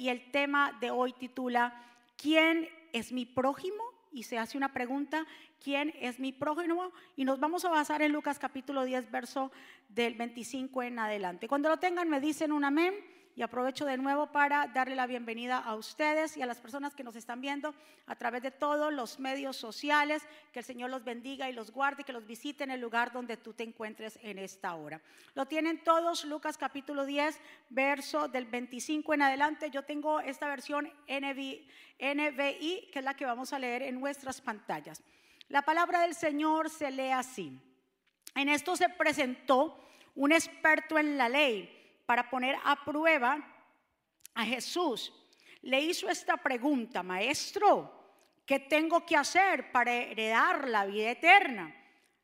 y el tema de hoy titula ¿Quién es mi prójimo? Y se hace una pregunta, ¿quién es mi prójimo? Y nos vamos a basar en Lucas capítulo 10, verso del 25 en adelante. Cuando lo tengan me dicen un amén. Y aprovecho de nuevo para darle la bienvenida a ustedes y a las personas que nos están viendo a través de todos los medios sociales. Que el Señor los bendiga y los guarde, que los visite en el lugar donde tú te encuentres en esta hora. Lo tienen todos, Lucas capítulo 10, verso del 25 en adelante. Yo tengo esta versión NBI, NBI, que es la que vamos a leer en nuestras pantallas. La palabra del Señor se lee así. En esto se presentó un experto en la ley para poner a prueba a Jesús. Le hizo esta pregunta, maestro, ¿qué tengo que hacer para heredar la vida eterna?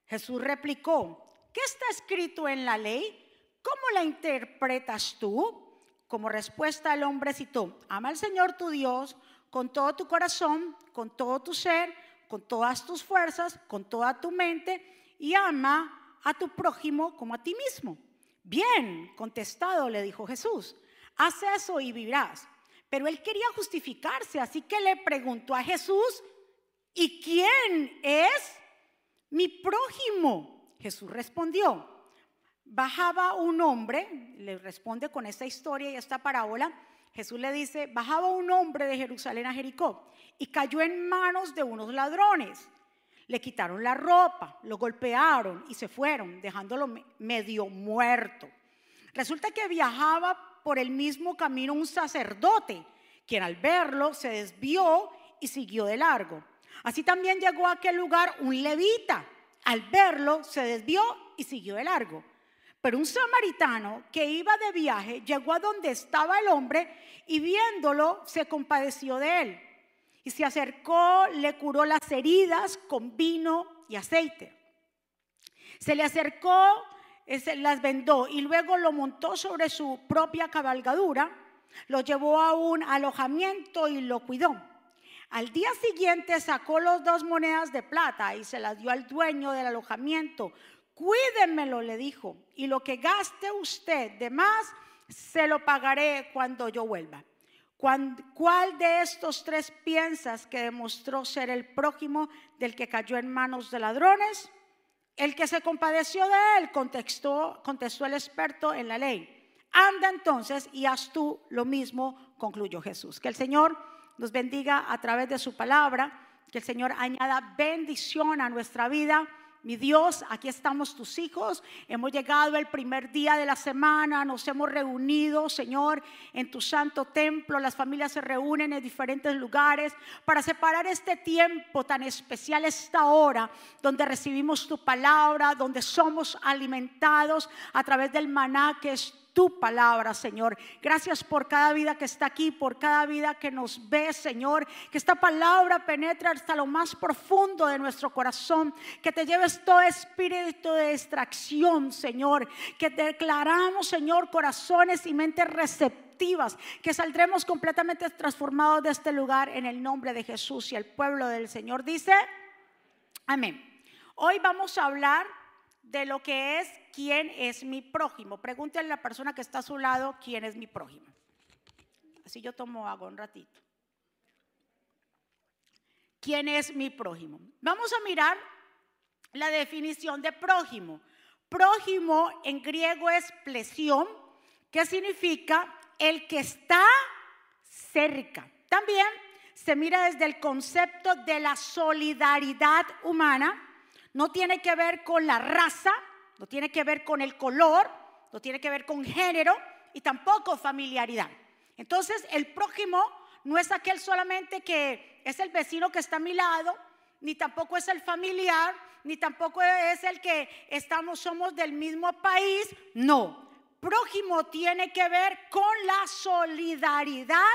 Jesús replicó, ¿qué está escrito en la ley? ¿Cómo la interpretas tú? Como respuesta el hombre citó, ama al Señor tu Dios con todo tu corazón, con todo tu ser, con todas tus fuerzas, con toda tu mente y ama a tu prójimo como a ti mismo. Bien, contestado, le dijo Jesús, haz eso y vivirás. Pero él quería justificarse, así que le preguntó a Jesús, ¿y quién es mi prójimo? Jesús respondió, bajaba un hombre, le responde con esta historia y esta parábola, Jesús le dice, bajaba un hombre de Jerusalén a Jericó y cayó en manos de unos ladrones le quitaron la ropa, lo golpearon y se fueron, dejándolo medio muerto. Resulta que viajaba por el mismo camino un sacerdote, quien al verlo se desvió y siguió de largo. Así también llegó a aquel lugar un levita. Al verlo se desvió y siguió de largo. Pero un samaritano que iba de viaje llegó a donde estaba el hombre y viéndolo se compadeció de él y se acercó, le curó las heridas con vino y aceite. Se le acercó, se las vendó y luego lo montó sobre su propia cabalgadura, lo llevó a un alojamiento y lo cuidó. Al día siguiente sacó las dos monedas de plata y se las dio al dueño del alojamiento. Cuídemelo, le dijo, y lo que gaste usted de más, se lo pagaré cuando yo vuelva. ¿Cuál de estos tres piensas que demostró ser el prójimo del que cayó en manos de ladrones? El que se compadeció de él, contestó, contestó el experto en la ley. Anda entonces y haz tú lo mismo, concluyó Jesús. Que el Señor nos bendiga a través de su palabra, que el Señor añada bendición a nuestra vida mi Dios, aquí estamos tus hijos. Hemos llegado el primer día de la semana, nos hemos reunido, Señor, en tu santo templo. Las familias se reúnen en diferentes lugares para separar este tiempo tan especial, esta hora, donde recibimos tu palabra, donde somos alimentados a través del maná que es tu palabra, Señor. Gracias por cada vida que está aquí, por cada vida que nos ve, Señor. Que esta palabra penetre hasta lo más profundo de nuestro corazón. Que te lleves todo espíritu de distracción, Señor. Que declaramos, Señor, corazones y mentes receptivas. Que saldremos completamente transformados de este lugar en el nombre de Jesús. Y el pueblo del Señor dice, amén. Hoy vamos a hablar de lo que es quién es mi prójimo. Pregúntale a la persona que está a su lado quién es mi prójimo. Así yo tomo agua un ratito. ¿Quién es mi prójimo? Vamos a mirar la definición de prójimo. Prójimo en griego es plesión, que significa el que está cerca. También se mira desde el concepto de la solidaridad humana no tiene que ver con la raza, no tiene que ver con el color, no tiene que ver con género y tampoco familiaridad. Entonces, el prójimo no es aquel solamente que es el vecino que está a mi lado, ni tampoco es el familiar, ni tampoco es el que estamos somos del mismo país, no. Prójimo tiene que ver con la solidaridad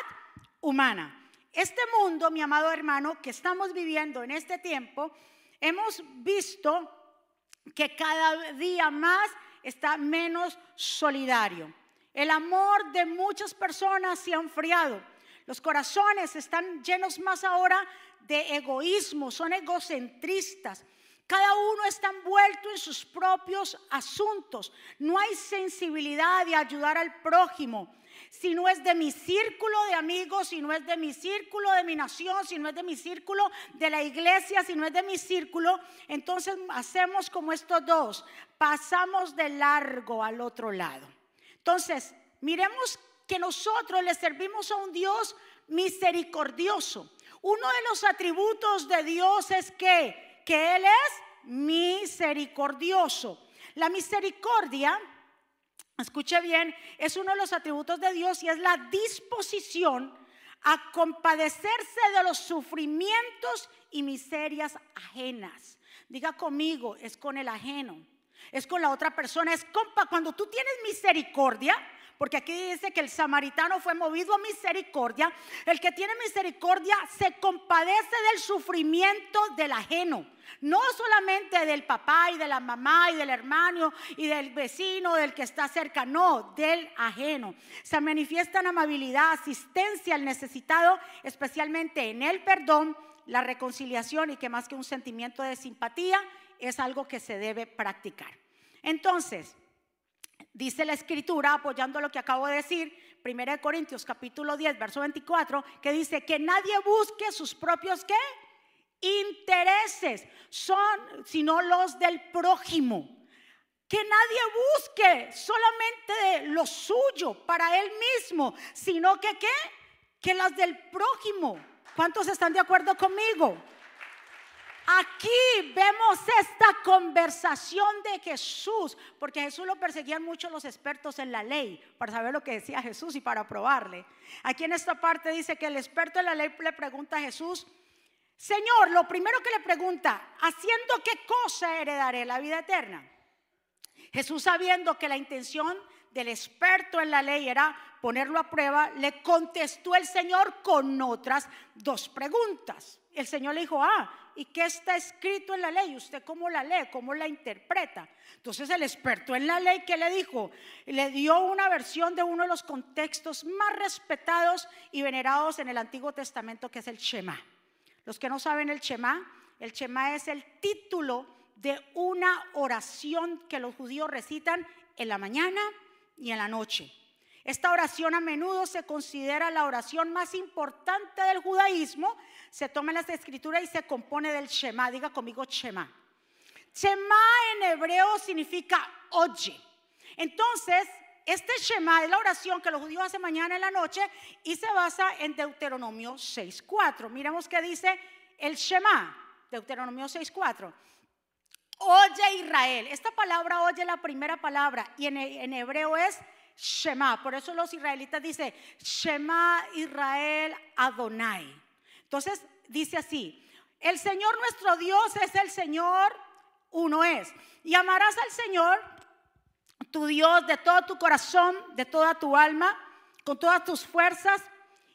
humana. Este mundo, mi amado hermano, que estamos viviendo en este tiempo, hemos visto que cada día más está menos solidario. El amor de muchas personas se ha enfriado. Los corazones están llenos más ahora de egoísmo, son egocentristas. Cada uno está envuelto en sus propios asuntos. No hay sensibilidad de ayudar al prójimo. Si no es de mi círculo de amigos, si no es de mi círculo de mi nación, si no es de mi círculo de la iglesia, si no es de mi círculo, entonces hacemos como estos dos, pasamos de largo al otro lado. Entonces, miremos que nosotros le servimos a un Dios misericordioso. Uno de los atributos de Dios es que, que Él es misericordioso. La misericordia escuche bien, es uno de los atributos de Dios y es la disposición a compadecerse de los sufrimientos y miserias ajenas. Diga conmigo, es con el ajeno, es con la otra persona, es compa. Cuando tú tienes misericordia, porque aquí dice que el samaritano fue movido a misericordia, el que tiene misericordia se compadece del sufrimiento del ajeno. No solamente del papá y de la mamá y del hermano y del vecino, del que está cerca, no, del ajeno. Se manifiesta en amabilidad, asistencia al necesitado, especialmente en el perdón, la reconciliación y que más que un sentimiento de simpatía, es algo que se debe practicar. Entonces, dice la escritura, apoyando lo que acabo de decir, 1 Corintios capítulo 10, verso 24, que dice que nadie busque sus propios qué? Intereses, son sino los del prójimo. Que nadie busque solamente lo suyo para él mismo, sino que qué? Que las del prójimo. ¿Cuántos están de acuerdo conmigo? Aquí vemos esta conversación de Jesús, porque Jesús lo perseguían mucho los expertos en la ley para saber lo que decía Jesús y para probarle. Aquí en esta parte dice que el experto en la ley le pregunta a Jesús, Señor, lo primero que le pregunta, ¿haciendo qué cosa heredaré la vida eterna? Jesús sabiendo que la intención del experto en la ley era ponerlo a prueba, le contestó el Señor con otras dos preguntas. El Señor le dijo, ah, ¿y qué está escrito en la ley? ¿Usted cómo la lee? ¿Cómo la interpreta? Entonces el experto en la ley, ¿qué le dijo? Le dio una versión de uno de los contextos más respetados y venerados en el Antiguo Testamento, que es el Shema. Los que no saben el Shema, el Shema es el título de una oración que los judíos recitan en la mañana y en la noche. Esta oración a menudo se considera la oración más importante del judaísmo. Se toma en las escrituras y se compone del Shema. Diga conmigo Shema. Shema en hebreo significa oye. Entonces, este Shema es la oración que los judíos hacen mañana en la noche y se basa en Deuteronomio 6.4. Miremos qué dice el Shema, Deuteronomio 6.4. Oye Israel. Esta palabra oye la primera palabra y en hebreo es Shema. Por eso los israelitas dicen, Shema Israel Adonai. Entonces dice así, el Señor nuestro Dios es el Señor, uno es. Y amarás al Señor, tu Dios, de todo tu corazón, de toda tu alma, con todas tus fuerzas.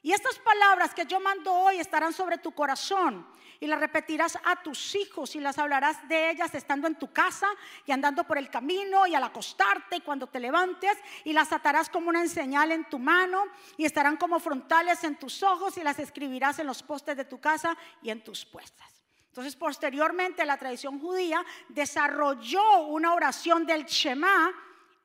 Y estas palabras que yo mando hoy estarán sobre tu corazón y las repetirás a tus hijos y las hablarás de ellas estando en tu casa y andando por el camino y al acostarte y cuando te levantes y las atarás como una señal en tu mano y estarán como frontales en tus ojos y las escribirás en los postes de tu casa y en tus puestas. Entonces, posteriormente, la tradición judía desarrolló una oración del Shema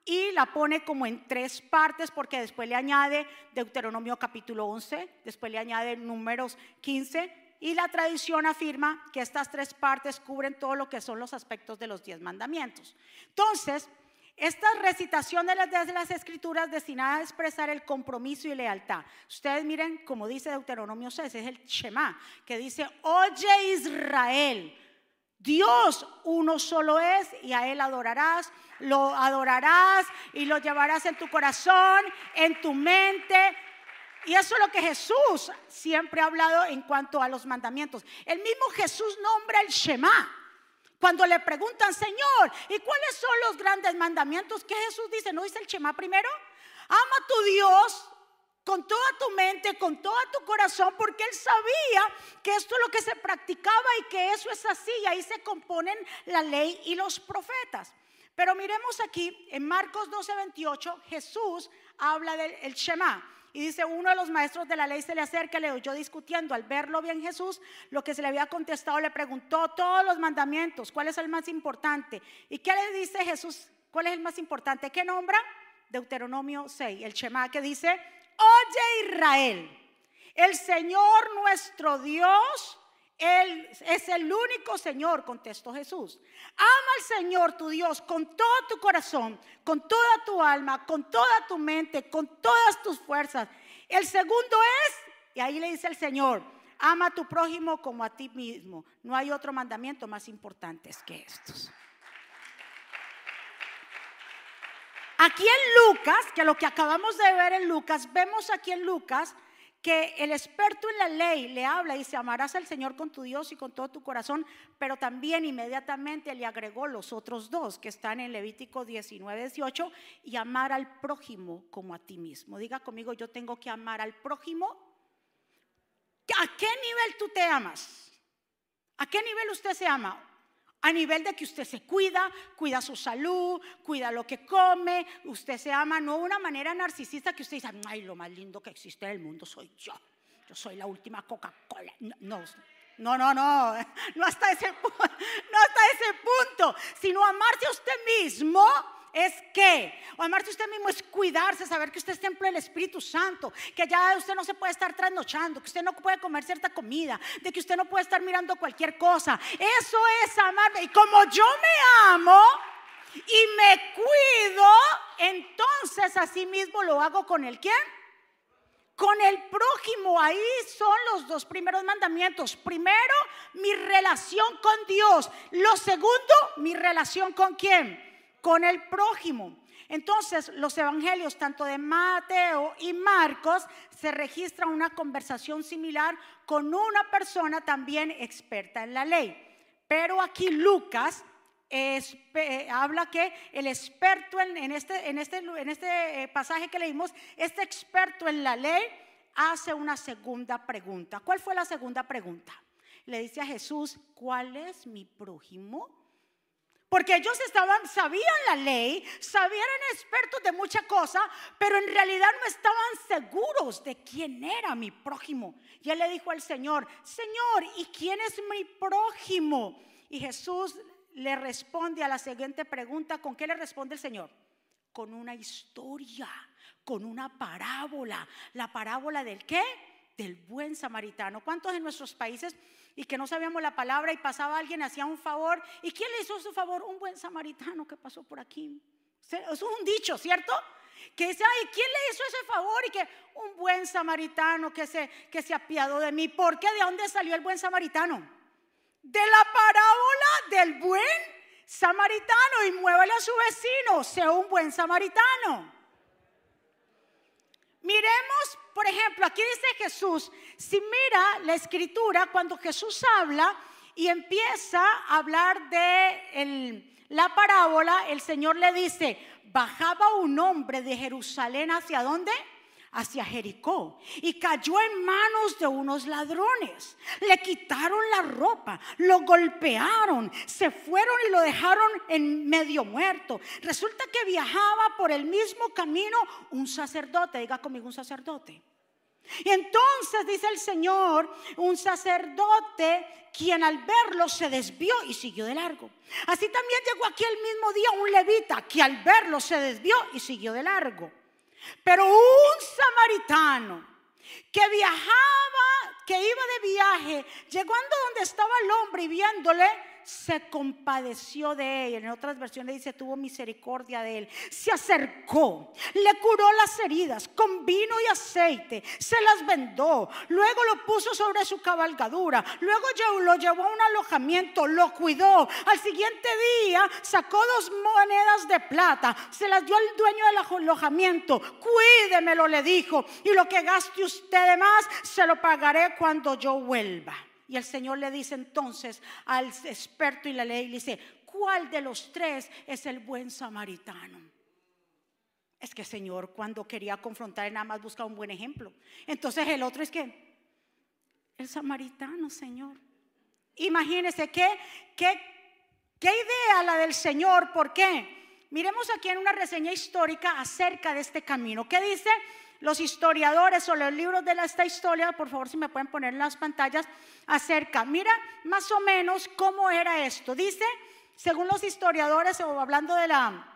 y la pone como en tres partes porque después le añade Deuteronomio capítulo 11, después le añade números 15 y la tradición afirma que estas tres partes cubren todo lo que son los aspectos de los diez mandamientos. Entonces, esta recitación de las, escrituras destinada a expresar el compromiso y lealtad. Ustedes miren, como dice Deuteronomio 6, es el Shema, que dice, oye Israel, Dios uno solo es y a Él adorarás, lo adorarás y lo llevarás en tu corazón, en tu mente, y eso es lo que Jesús siempre ha hablado en cuanto a los mandamientos. El mismo Jesús nombra el Shema. Cuando le preguntan, Señor, ¿y cuáles son los grandes mandamientos? ¿Qué Jesús dice? ¿No dice el Shema primero? Ama a tu Dios con toda tu mente, con todo tu corazón, porque Él sabía que esto es lo que se practicaba y que eso es así. Y ahí se componen la ley y los profetas. Pero miremos aquí, en Marcos 12, 28, Jesús habla del Shema. Y dice, uno de los maestros de la ley se le acerca, le oyó discutiendo. Al verlo bien Jesús, lo que se le había contestado, le preguntó todos los mandamientos, ¿cuál es el más importante? ¿Y qué le dice Jesús? ¿Cuál es el más importante? ¿Qué nombra? Deuteronomio 6, el Shema que dice, oye Israel, el Señor nuestro Dios, Él es el único Señor, contestó Jesús. Ama al Señor tu Dios con todo tu corazón, con toda tu alma, con toda tu mente, con todas tus fuerzas. El segundo es, y ahí le dice el Señor, ama a tu prójimo como a ti mismo. No hay otro mandamiento más importante que estos. Aquí en Lucas, que lo que acabamos de ver en Lucas, vemos aquí en Lucas que el experto en la ley le habla y dice, amarás al Señor con tu Dios y con todo tu corazón, pero también inmediatamente le agregó los otros dos que están en Levítico 19, 18, y amar al prójimo como a ti mismo. Diga conmigo, yo tengo que amar al prójimo. ¿A qué nivel tú te amas? ¿A qué nivel usted se ama? A nivel de que usted se cuida, cuida su salud, cuida lo que come, usted se ama, no de una manera narcisista que usted dice, ay, lo más lindo que existe en el mundo soy yo. Yo soy la última Coca-Cola. No, no, no, no, no hasta ese, no hasta ese punto, sino amarse a usted mismo es que, amarse usted mismo es cuidarse, saber que usted es templo del Espíritu Santo, que ya usted no se puede estar trasnochando, que usted no puede comer cierta comida, de que usted no puede estar mirando cualquier cosa. Eso es amarme. Y como yo me amo y me cuido, entonces así mismo lo hago con el quién? Con el prójimo, ahí son los dos primeros mandamientos. Primero, mi relación con Dios. Lo segundo, mi relación con quién? Con el prójimo. Entonces, los evangelios, tanto de Mateo y Marcos, se registra una conversación similar con una persona también experta en la ley. Pero aquí Lucas habla que el experto en, este, en, este, en este eh, pasaje que leímos, este experto en la ley hace una segunda pregunta. ¿Cuál fue la segunda pregunta? Le dice a Jesús, ¿cuál es mi prójimo? Porque ellos estaban, sabían la ley, sabían expertos de mucha cosa, pero en realidad no estaban seguros de quién era mi prójimo. Y él le dijo al Señor, Señor, ¿y quién es mi prójimo? Y Jesús le responde a la siguiente pregunta, ¿con qué le responde el Señor? Con una historia, con una parábola. ¿La parábola del qué? Del buen samaritano. ¿Cuántos en nuestros países y que no sabíamos la palabra y pasaba alguien, hacía un favor. ¿Y quién le hizo su favor? Un buen samaritano que pasó por aquí. Eso es un dicho, ¿cierto? Que dice, ay, ¿quién le hizo ese favor? Y que un buen samaritano que se, que se apiadó de mí. ¿Por qué? ¿De dónde salió el buen samaritano? De la parábola del buen samaritano. Y muévele a su vecino, sea un buen samaritano. Miremos, por ejemplo, aquí dice Jesús, si mira la escritura, cuando Jesús habla y empieza a hablar de la parábola, el Señor le dice, bajaba un hombre de Jerusalén hacia dónde? Hacia Jericó y cayó en manos de unos ladrones. Le quitaron la ropa, lo golpearon, se fueron y lo dejaron en medio muerto. Resulta que viajaba por el mismo camino un sacerdote, diga conmigo un sacerdote. Y entonces dice el Señor, un sacerdote quien al verlo se desvió y siguió de largo. Así también llegó aquí el mismo día un levita que al verlo se desvió y siguió de largo. Pero un samaritano que viajaba, que iba de viaje, llegando donde estaba el hombre y viéndole, se compadeció de él. En otras versiones dice, tuvo misericordia de él. Se acercó, le curó las heridas con vino y aceite, se las vendó, luego lo puso sobre su cabalgadura, luego lo llevó a un alojamiento, lo cuidó. Al siguiente día sacó dos monedas de plata, se las dio al dueño del alojamiento. Cuídemelo, le dijo, y lo que gaste usted de más, se lo pagaré cuando yo vuelva. Y el Señor le dice entonces al experto y la ley, le dice, ¿cuál de los tres es el buen samaritano? Es que Señor, cuando quería confrontar, nada más buscaba un buen ejemplo. Entonces el otro es que, el samaritano, Señor. Imagínese qué, qué, qué idea la del Señor, ¿por qué? Miremos aquí en una reseña histórica acerca de este camino. ¿Qué dice? Los historiadores o los libros de esta historia, por favor si me pueden poner en las pantallas, acerca. Mira más o menos cómo era esto. Dice, según los historiadores o hablando de la,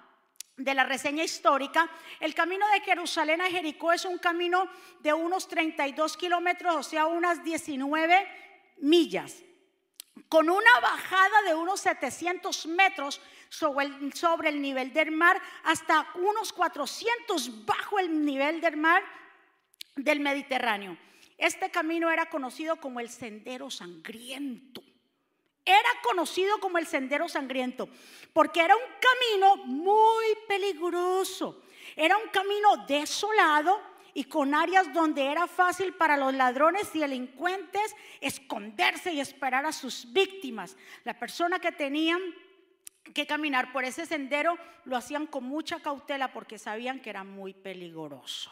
de la reseña histórica, el camino de Jerusalén a Jericó es un camino de unos 32 kilómetros, o sea, unas 19 millas, con una bajada de unos 700 metros sobre el, sobre el nivel del mar, hasta unos 400 bajo el nivel del mar del Mediterráneo. Este camino era conocido como el Sendero Sangriento. Era conocido como el Sendero Sangriento porque era un camino muy peligroso. Era un camino desolado y con áreas donde era fácil para los ladrones y delincuentes esconderse y esperar a sus víctimas. La persona que tenían que caminar por ese sendero lo hacían con mucha cautela porque sabían que era muy peligroso.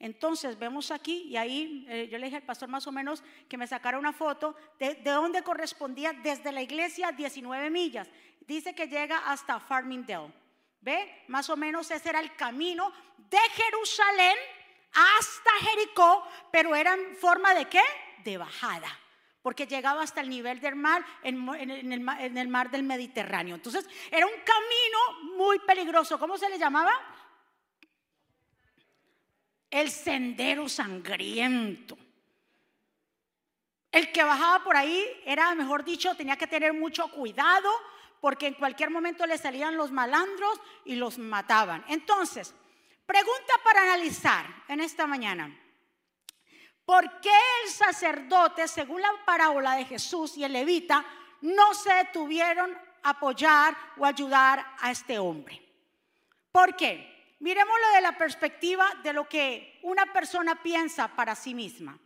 Entonces vemos aquí, y ahí eh, yo le dije al pastor más o menos que me sacara una foto de, de dónde correspondía desde la iglesia 19 millas. Dice que llega hasta Farmingdale. ¿Ve? Más o menos ese era el camino de Jerusalén hasta Jericó, pero era en forma de qué? De bajada porque llegaba hasta el nivel del mar en, el, el, mar del Mediterráneo. Entonces era un camino muy peligroso. ¿Cómo se le llamaba? el sendero sangriento. El que bajaba por ahí era, mejor dicho, tenía que tener mucho cuidado porque en cualquier momento le salían los malandros y los mataban. Entonces, pregunta para analizar en esta mañana. ¿Por qué el sacerdote, según la parábola de Jesús y el levita, no se detuvieron a apoyar o ayudar a este hombre? ¿Por qué? miremoslo de la perspectiva de lo que una persona piensa para sí misma.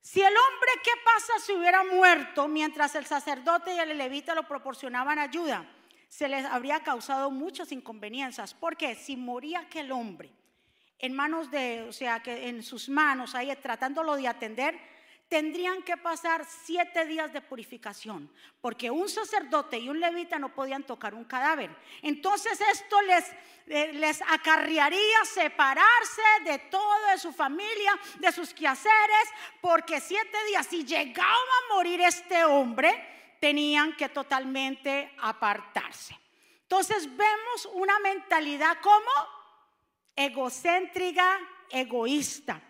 Si el hombre, ¿qué pasa si hubiera muerto mientras el sacerdote y el levita lo proporcionaban ayuda? Se les habría causado muchas inconveniencias. Porque si moría aquel hombre en manos de, o sea, que en sus manos, ahí tratándolo de atender, tendrían que pasar siete días de purificación, porque un sacerdote y un levita no podían tocar un cadáver. Entonces esto les, eh, les acarrearía separarse de todo, de su familia, de sus quehaceres, porque siete días, si llegaba a morir este hombre, tenían que totalmente apartarse. Entonces vemos una mentalidad como egocéntrica, egoísta.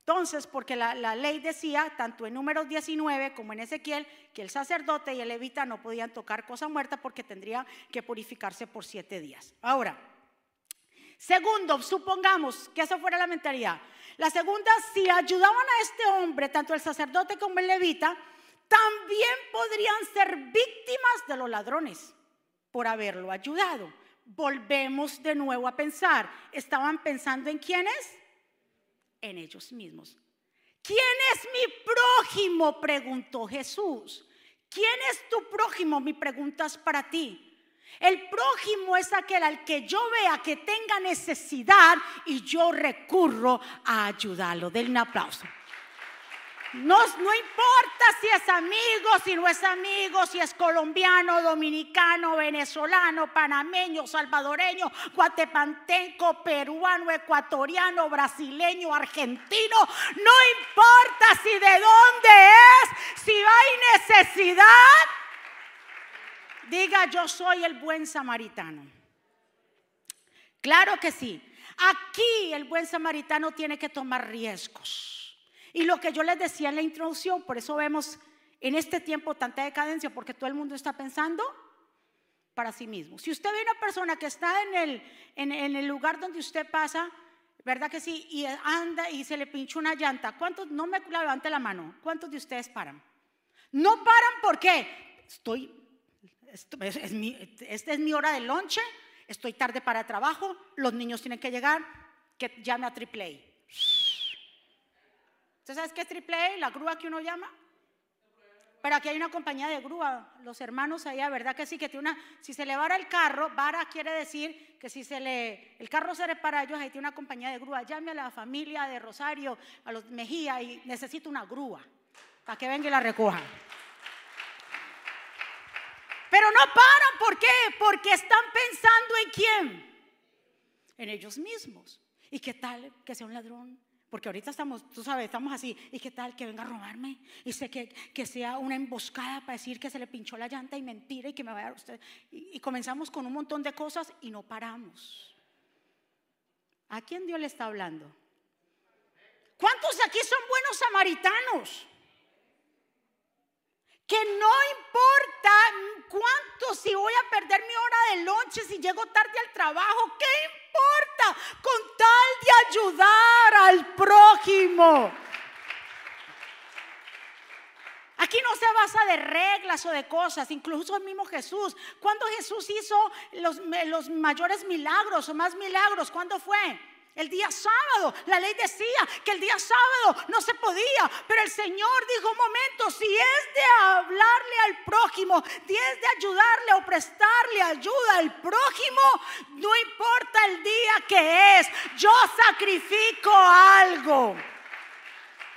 Entonces, porque la, ley decía, tanto en números 19 como en Ezequiel, que el sacerdote y el levita no podían tocar cosa muerta porque tendría que purificarse por siete días. Ahora, segundo, supongamos que esa fuera la mentalidad. La segunda, si ayudaban a este hombre, tanto el sacerdote como el levita, también podrían ser víctimas de los ladrones por haberlo ayudado. Volvemos de nuevo a pensar, ¿estaban pensando en quiénes? en ellos mismos. ¿Quién es mi prójimo? preguntó Jesús. ¿Quién es tu prójimo? Mi pregunta es para ti. El prójimo es aquel al que yo vea que tenga necesidad y yo recurro a ayudarlo. Denle un aplauso. No, importa si es amigo, si no es amigo, si es colombiano, dominicano, venezolano, panameño, salvadoreño, guatepanteco, peruano, ecuatoriano, brasileño, argentino. No importa si de dónde es, si hay necesidad. Diga yo soy el buen samaritano. Claro que sí. Aquí el buen samaritano tiene que tomar riesgos. Y lo que yo les decía en la introducción, por eso vemos en este tiempo tanta decadencia, porque todo el mundo está pensando para sí mismo. Si usted ve una persona que está en el, en, el lugar donde usted pasa, ¿verdad que sí? Y anda y se le pincha una llanta. ¿Cuántos, no me levante la mano, cuántos de ustedes paran? No paran porque estoy, es, mi, esta es mi hora de lonche, estoy tarde para trabajo, los niños tienen que llegar, que llame a AAA. ¿Usted sabe qué es triple La grúa que uno llama. Pero aquí hay una compañía de grúa, los hermanos allá, ¿verdad que sí? Que tiene una, si se le vara el carro, vara quiere decir que si se le, el carro se repara ellos, ahí tiene una compañía de grúa. Llame a la familia de Rosario, a los Mejía y necesito una grúa para que venga y la recoja. Pero no paran, ¿por qué? Porque están pensando en quién? En ellos mismos. ¿Y qué tal que sea un ladrón? Porque ahorita estamos, tú sabes, estamos así. ¿Y qué tal que venga a robarme? Y sé que, que sea una emboscada para decir que se le pinchó la llanta y mentira y que me va a usted. Y, y comenzamos con un montón de cosas y no paramos. ¿A quién Dios le está hablando? ¿Cuántos de aquí son buenos samaritanos? Que no importa cuánto si voy a perder mi hora de lonche, si llego tarde al trabajo, ¿qué Con tal de ayudar al prójimo. Aquí no se basa de reglas o de cosas, incluso el mismo Jesús. Cuando Jesús hizo los, los mayores milagros o más milagros, ¿cuándo fue? El día sábado, la ley decía que el día sábado no se podía, pero el Señor dijo, un momento, si es de hablarle al prójimo, si es de ayudarle o prestarle ayuda al prójimo, no importa el día que es, yo sacrifico algo.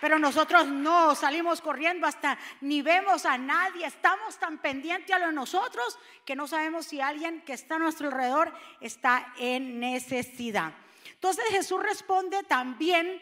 Pero nosotros no salimos corriendo hasta ni vemos a nadie, estamos tan pendientes a lo de nosotros que no sabemos si alguien que está a nuestro alrededor está en necesidad. Entonces Jesús responde también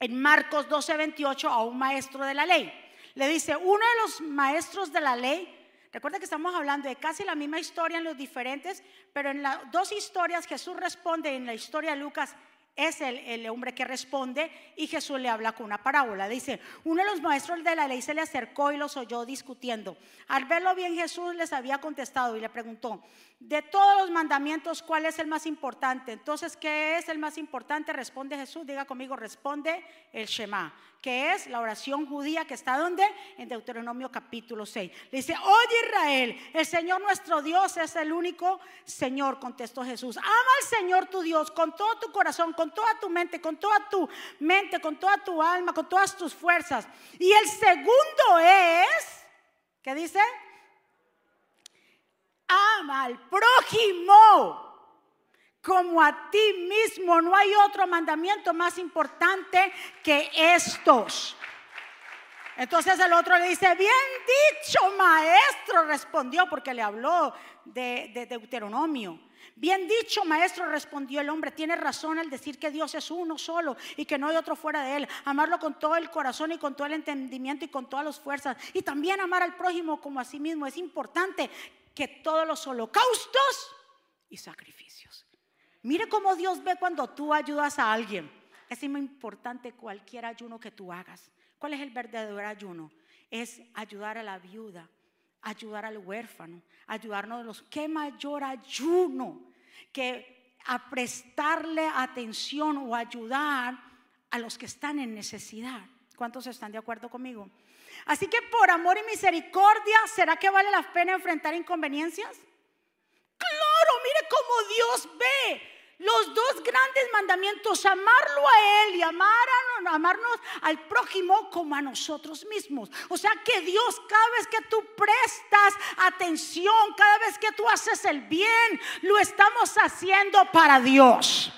en Marcos 12:28 a un maestro de la ley. Le dice, uno de los maestros de la ley, recuerda que estamos hablando de casi la misma historia en los diferentes, pero en las dos historias Jesús responde en la historia de Lucas es el, hombre que responde y Jesús le habla con una parábola. Dice, uno de los maestros de la ley se le acercó y los oyó discutiendo. Al verlo bien Jesús les había contestado y le preguntó, de todos los mandamientos, ¿cuál es el más importante? Entonces, ¿qué es el más importante? Responde Jesús, diga conmigo, responde el Shema, que es la oración judía que está donde? En Deuteronomio capítulo 6. Le dice, oye Israel, el Señor nuestro Dios es el único Señor, contestó Jesús. Ama al Señor tu Dios con todo tu corazón, con toda tu mente, con toda tu mente, con toda tu alma, con todas tus fuerzas. Y el segundo es, ¿qué dice? ama al prójimo como a ti mismo. No hay otro mandamiento más importante que estos. Entonces el otro le dice, bien dicho maestro, respondió porque le habló de, de, Deuteronomio. Bien dicho, maestro, respondió el hombre. Tiene razón al decir que Dios es uno solo y que no hay otro fuera de él. Amarlo con todo el corazón y con todo el entendimiento y con todas las fuerzas. Y también amar al prójimo como a sí mismo. Es importante que todos los holocaustos y sacrificios. Mire cómo Dios ve cuando tú ayudas a alguien. Es muy importante cualquier ayuno que tú hagas. ¿Cuál es el verdadero ayuno? Es ayudar a la viuda, ayudar al huérfano, ayudarnos de los... ¿Qué mayor ayuno que a prestarle atención o ayudar a los que están en necesidad? ¿Cuántos están de acuerdo conmigo? Así que por amor y misericordia, ¿será que vale la pena enfrentar inconveniencias? Claro, mire cómo Dios ve los dos grandes mandamientos, amarlo a Él y amar a, amarnos al prójimo como a nosotros mismos. O sea que Dios, cada vez que tú prestas atención, cada vez que tú haces el bien, lo estamos haciendo para Dios.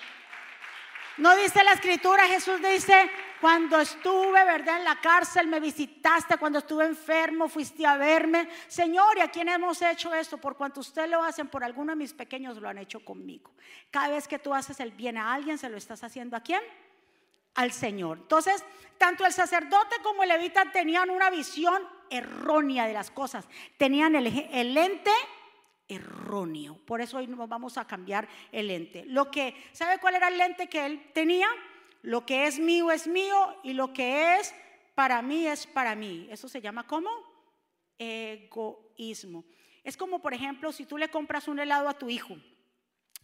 No dice la escritura, Jesús dice, cuando estuve, ¿verdad? En la cárcel me visitaste, cuando estuve enfermo fuiste a verme. Señor, ¿y a quién hemos hecho esto? Por cuanto usted lo hacen, por alguno de mis pequeños lo han hecho conmigo. Cada vez que tú haces el bien a alguien, ¿se lo estás haciendo a quién? Al Señor. Entonces, tanto el sacerdote como el levita tenían una visión errónea de las cosas. Tenían el, el lente erróneo. Por eso hoy nos vamos a cambiar el lente. Lo que, ¿sabe cuál era el lente que él tenía? Lo que es mío es mío y lo que es para mí es para mí. Eso se llama como egoísmo. Es como, por ejemplo, si tú le compras un helado a tu hijo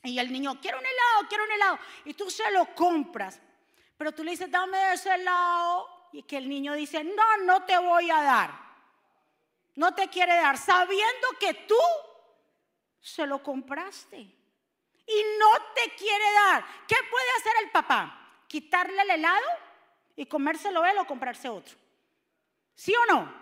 y el niño, quiero un helado, quiero un helado, y tú se lo compras, pero tú le dices, dame ese helado, y que el niño dice, no, no te voy a dar. No te quiere dar, sabiendo que tú se lo compraste y no te quiere dar. ¿Qué puede hacer el papá? Quitarle el helado y comérselo él o comprarse otro. ¿Sí o no?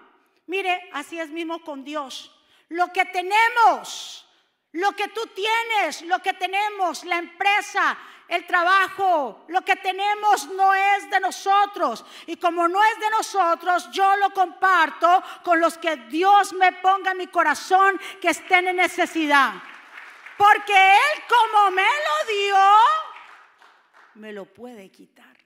Mire, así es mismo con Dios. Lo que tenemos, lo que tú tienes, lo que tenemos, la empresa, el trabajo, lo que tenemos no es de nosotros. Y como no es de nosotros, yo lo comparto con los que Dios me ponga en mi corazón que estén en necesidad. Porque Él como me lo dio, me lo puede quitar.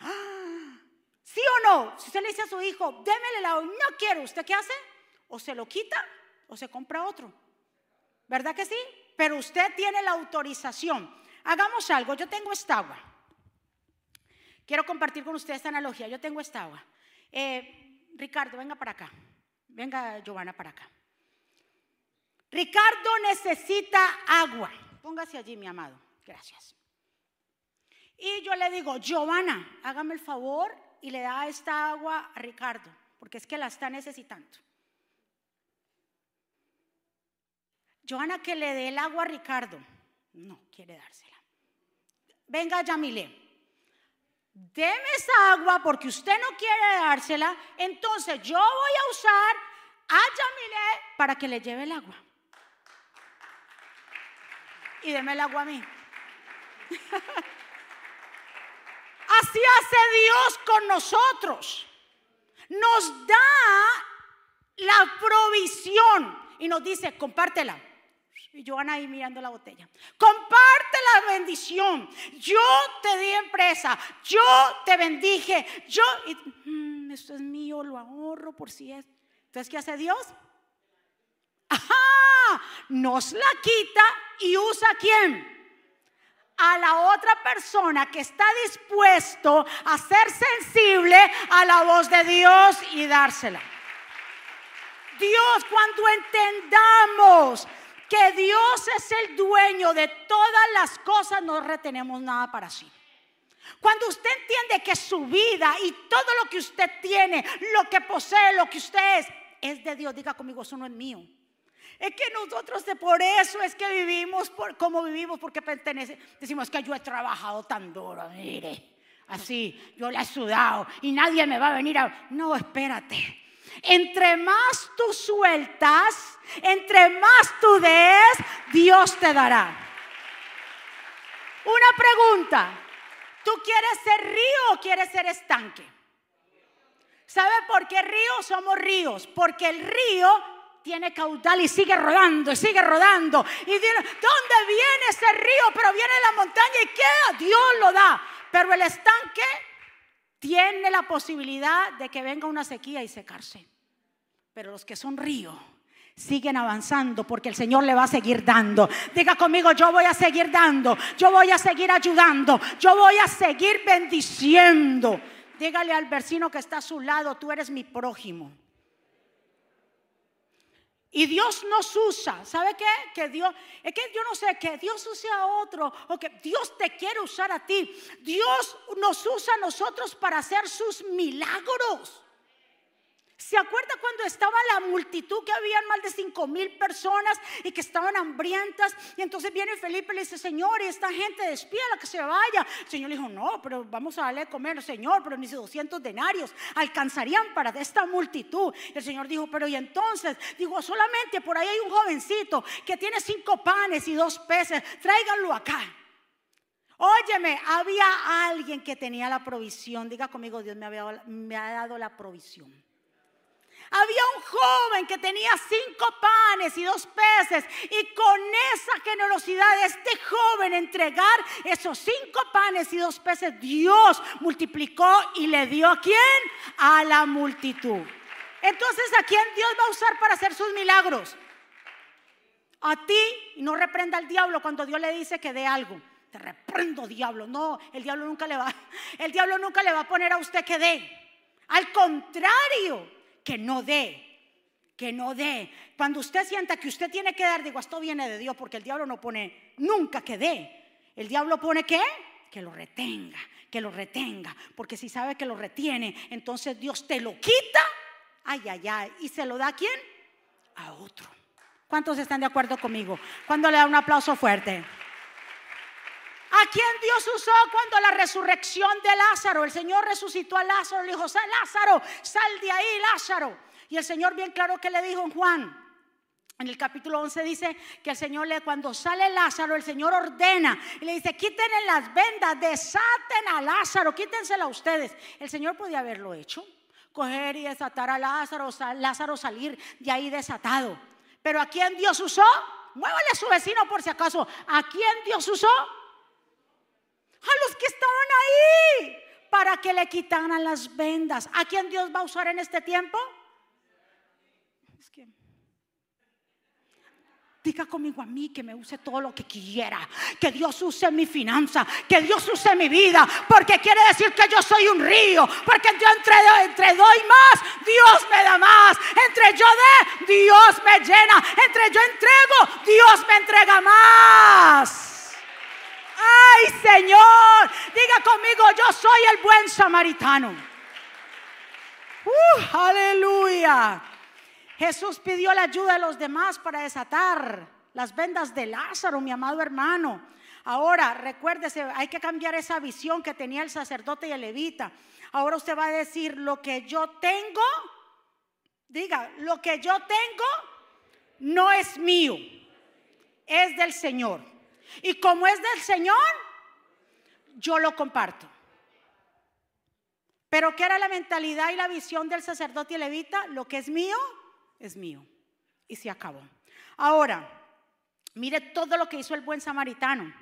¡Ah! ¿Sí o no? Si usted le dice a su hijo, démele la no quiero, ¿usted qué hace? O se lo quita o se compra otro. ¿Verdad que sí? Pero usted tiene la autorización. Hagamos algo, yo tengo esta agua. Quiero compartir con usted esta analogía. Yo tengo esta agua. Eh, Ricardo, venga para acá. Venga, Giovanna, para acá. Ricardo necesita agua. Póngase allí, mi amado. Gracias. Y yo le digo, Giovanna, hágame el favor y le da esta agua a Ricardo, porque es que la está necesitando. Giovanna, que le dé el agua a Ricardo. No, quiere dársela. Venga, Yamile. Deme esa agua porque usted no quiere dársela. Entonces yo voy a usar a Yamile para que le lleve el agua. Y deme el agua a mí. Así hace Dios con nosotros. Nos da la provisión y nos dice, compártela. Y Joana ahí mirando la botella. Comparte la bendición. Yo te di empresa. Yo te bendije. Yo, mm, esto es mío, lo ahorro por si es. Entonces, ¿qué hace Dios? Ajá, nos la quita y usa quién? A la otra persona que está dispuesto a ser sensible a la voz de Dios y dársela. Dios, cuando entendamos que Dios es el dueño de todas las cosas, no retenemos nada para sí. Cuando usted entiende que su vida y todo lo que usted tiene, lo que posee, lo que usted es, es de Dios, diga conmigo, eso no es mío. Es que nosotros por eso es que vivimos como vivimos, porque pertenece. Decimos que yo he trabajado tan duro, mire, así, yo le he sudado y nadie me va a venir a... No, espérate. Entre más tú sueltas, entre más tú des, Dios te dará. Una pregunta, ¿tú quieres ser río o quieres ser estanque? ¿Sabe por qué río somos ríos? Porque el río tiene caudal y sigue rodando y sigue rodando. Y dice, ¿dónde viene ese río? Pero viene de la montaña y queda, Dios lo da. Pero el estanque tiene la posibilidad de que venga una sequía y secarse. Pero los que son río siguen avanzando porque el Señor le va a seguir dando. Diga conmigo, yo voy a seguir dando, yo voy a seguir ayudando, yo voy a seguir bendiciendo. Dígale al vecino que está a su lado, tú eres mi prójimo. Y Dios nos usa, ¿sabe qué? Que Dios, es que yo no sé, que Dios use a otro o que Dios te quiere usar a ti. Dios nos usa a nosotros para hacer sus milagros. ¿Se acuerda cuando estaba la multitud que habían más de cinco mil personas y que estaban hambrientas? Y entonces viene Felipe y le dice, Señor, esta gente despídala que se vaya. El Señor le dijo, no, pero vamos a darle a comer, Señor, pero ni 200 denarios alcanzarían para esta multitud. El Señor dijo, pero y entonces, digo, solamente por ahí hay un jovencito que tiene cinco panes y dos peces, tráiganlo acá. Óyeme, había alguien que tenía la provisión. Diga conmigo, Dios me, había, me ha dado la provisión. Había un joven que tenía cinco panes y dos peces y con esa generosidad de este joven entregar esos cinco panes y dos peces, Dios multiplicó y le dio a quién? A la multitud. Entonces, ¿a quién Dios va a usar para hacer sus milagros? A ti, y no reprenda al diablo cuando Dios le dice que dé algo. Te reprendo, diablo. No, el diablo nunca le va, el diablo nunca le va a poner a usted que dé. Al contrario, que no dé, que no dé. Cuando usted sienta que usted tiene que dar, digo, esto viene de Dios porque el diablo no pone nunca que dé. El diablo pone que que lo retenga, que lo retenga, porque si sabe que lo retiene, entonces Dios te lo quita, ay, ay, ay, y se lo da a quién? A otro. ¿Cuántos están de acuerdo conmigo? Cuando le da un aplauso fuerte. ¿A quién Dios usó cuando la resurrección de Lázaro? El Señor resucitó a Lázaro, le dijo, Lázaro, sal de ahí, Lázaro. Y el Señor bien claro que le dijo en Juan. En el capítulo 11 dice que el Señor le, cuando sale Lázaro, el Señor ordena y le dice, quítenle las vendas, desaten a Lázaro, quítensela a ustedes. El Señor podía haberlo hecho, coger y desatar a Lázaro, Lázaro salir de ahí desatado. Pero ¿a quién Dios usó? Muévale a su vecino por si acaso. ¿A quién Dios usó? A los que estaban ahí. para que le quitaran las vendas. ¿A quién Dios va a usar en este tiempo? Diga conmigo a mí que me use todo lo que quiera. Que Dios use mi finanza. Que Dios use mi vida. Porque quiere decir que yo soy un río. Porque yo entre, entre doy más, Dios me da más. Entre yo dé, Dios me llena. Entre yo entrego, Dios me entrega más. Ay, Señor. Diga conmigo, yo soy el buen samaritano. Uh, aleluya. Jesús pidió la ayuda de los demás para desatar las vendas de Lázaro, mi amado hermano. Ahora, recuérdese, hay que cambiar esa visión que tenía el sacerdote y el levita. Ahora usted va a decir, lo que yo tengo, diga, lo que yo tengo no es mío, es del Señor. Y como es del Señor, yo lo comparto. Pero ¿qué era la mentalidad y la visión del sacerdote y levita? Lo que es mío, es mío. Y se acabó. Ahora, mire todo lo que hizo el buen samaritano.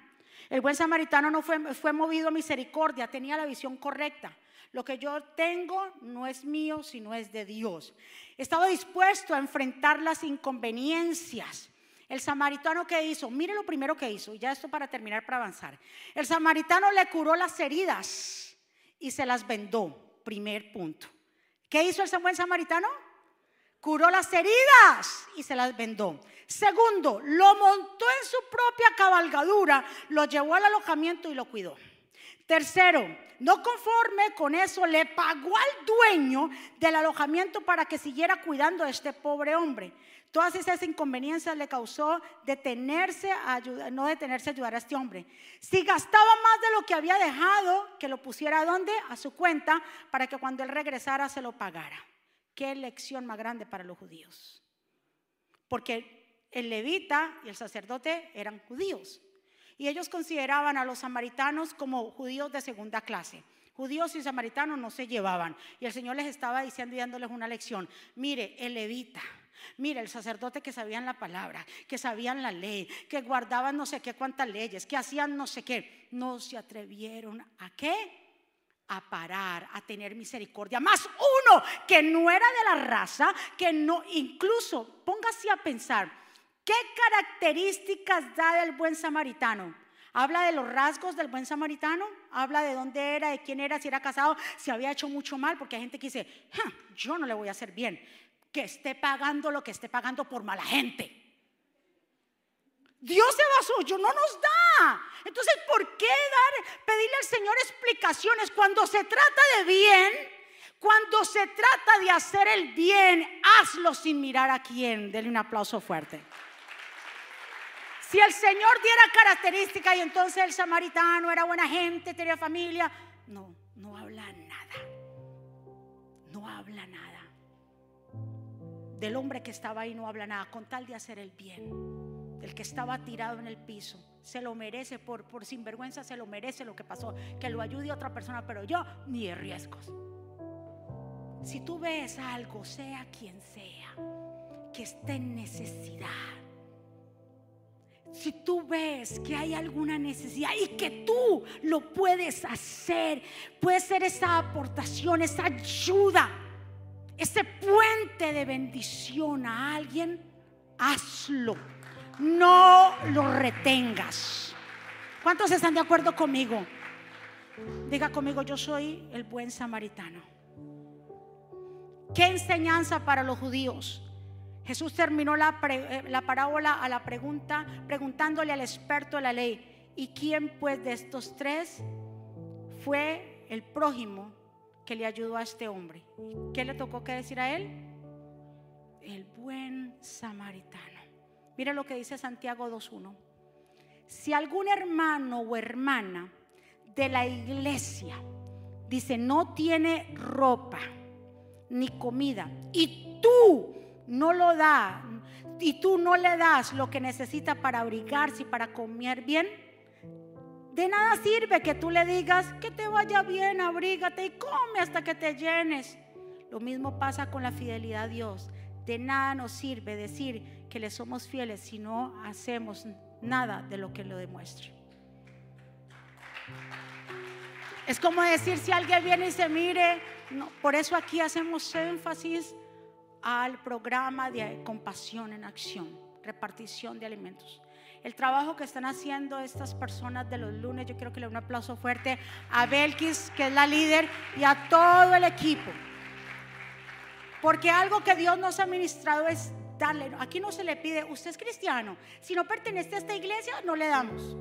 El buen samaritano no fue, fue movido a misericordia, tenía la visión correcta. Lo que yo tengo no es mío, sino es de Dios. Estaba dispuesto a enfrentar las inconveniencias. El samaritano que hizo, mire lo primero que hizo, y ya esto para terminar, para avanzar. El samaritano le curó las heridas y se las vendó. Primer punto. ¿Qué hizo el buen samaritano? curó las heridas y se las vendó. Segundo, lo montó en su propia cabalgadura, lo llevó al alojamiento y lo cuidó. Tercero, no conforme con eso, le pagó al dueño del alojamiento para que siguiera cuidando a este pobre hombre. Todas esas inconveniencias le causó detenerse a no detenerse a ayudar a este hombre. Si gastaba más de lo que había dejado, que lo pusiera a dónde? A su cuenta, para que cuando él regresara se lo pagara. Qué lección más grande para los judíos. Porque el levita y el sacerdote eran judíos. Y ellos consideraban a los samaritanos como judíos de segunda clase. Judíos y samaritanos no se llevaban. Y el Señor les estaba diciendo y dándoles una lección. Mire, el levita. Mire, el sacerdote que sabían la palabra, que sabían la ley, que guardaban no sé qué cuántas leyes, que hacían no sé qué, no se atrevieron a qué? a parar, a tener misericordia. Más uno que no era de la raza, que no, incluso póngase a pensar, ¿qué características da del buen samaritano? Habla de los rasgos del buen samaritano, habla de dónde era, de quién era, si era casado, si había hecho mucho mal, porque hay gente que dice, yo no le voy a hacer bien, que esté pagando lo que esté pagando por mala gente. Dios de suyo no nos da. Entonces, ¿por qué dar, pedirle al Señor explicaciones cuando se trata de bien? Cuando se trata de hacer el bien, hazlo sin mirar a quién. Denle un aplauso fuerte. Si el Señor diera características y entonces el samaritano era buena gente, tenía familia, no, no habla nada. No habla nada. Del hombre que estaba ahí no habla nada, con tal de hacer el bien el que estaba tirado en el piso. Se lo merece, por, por sinvergüenza se lo merece lo que pasó. Que lo ayude a otra persona, pero yo ni de riesgos. Si tú ves algo, sea quien sea, que esté en necesidad. Si tú ves que hay alguna necesidad y que tú lo puedes hacer, puede ser esa aportación, esa ayuda, ese puente de bendición a alguien, hazlo no lo retengas. ¿Cuántos están de acuerdo conmigo? Diga conmigo, yo soy el buen samaritano. ¿Qué enseñanza para los judíos? Jesús terminó la, eh, la, parábola a la pregunta, preguntándole al experto de la ley, ¿y quién pues de estos tres fue el prójimo que le ayudó a este hombre? ¿Qué le tocó que decir a él? El buen samaritano. Mira lo que dice Santiago 2.1. Si algún hermano o hermana de la iglesia dice no tiene ropa ni comida y tú no lo das y tú no le das lo que necesita para abrigarse y para comer bien, de nada sirve que tú le digas que te vaya bien, abrígate y come hasta que te llenes. Lo mismo pasa con la fidelidad a Dios. De nada nos sirve decir que le somos fieles si no hacemos nada de lo que lo demuestre. Es como decir si alguien viene y se mire, por eso aquí hacemos énfasis al programa de compasión en acción, repartición de alimentos. El trabajo que están haciendo estas personas de los lunes, yo quiero que le dé un aplauso fuerte a Belkis, que es la líder, y a todo el equipo. Porque algo que Dios nos ha ministrado es darle. Aquí no se le pide, usted es cristiano. Si no pertenece a esta iglesia, no le damos.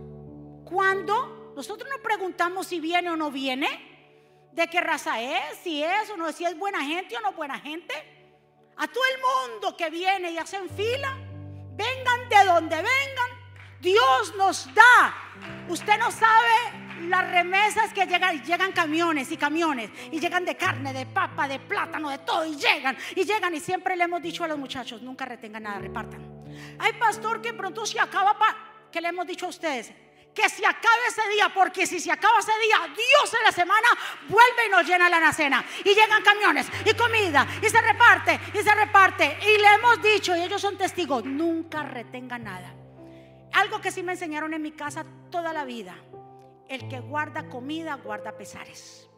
Cuando nosotros no preguntamos si viene o no viene, de qué raza es, si es o no, si es buena gente o no buena gente. A todo el mundo que viene y hacen fila, vengan de donde vengan, Dios nos da. Usted no sabe las remesas que llegan, llegan camiones y camiones, y llegan de carne, de papa, de plátano, de todo, y llegan, y llegan, y siempre le hemos dicho a los muchachos, nunca retengan nada, repartan. Hay pastor que pronto se acaba, pa, que le hemos dicho a ustedes, que se acabe ese día, porque si se acaba ese día, Dios en la semana vuelve y nos llena la cena. Y llegan camiones y comida, y se reparte, y se reparte. Y le hemos dicho, y ellos son testigos, nunca retenga nada. Algo que sí me enseñaron en mi casa toda la vida. El que guarda comida, guarda pesares.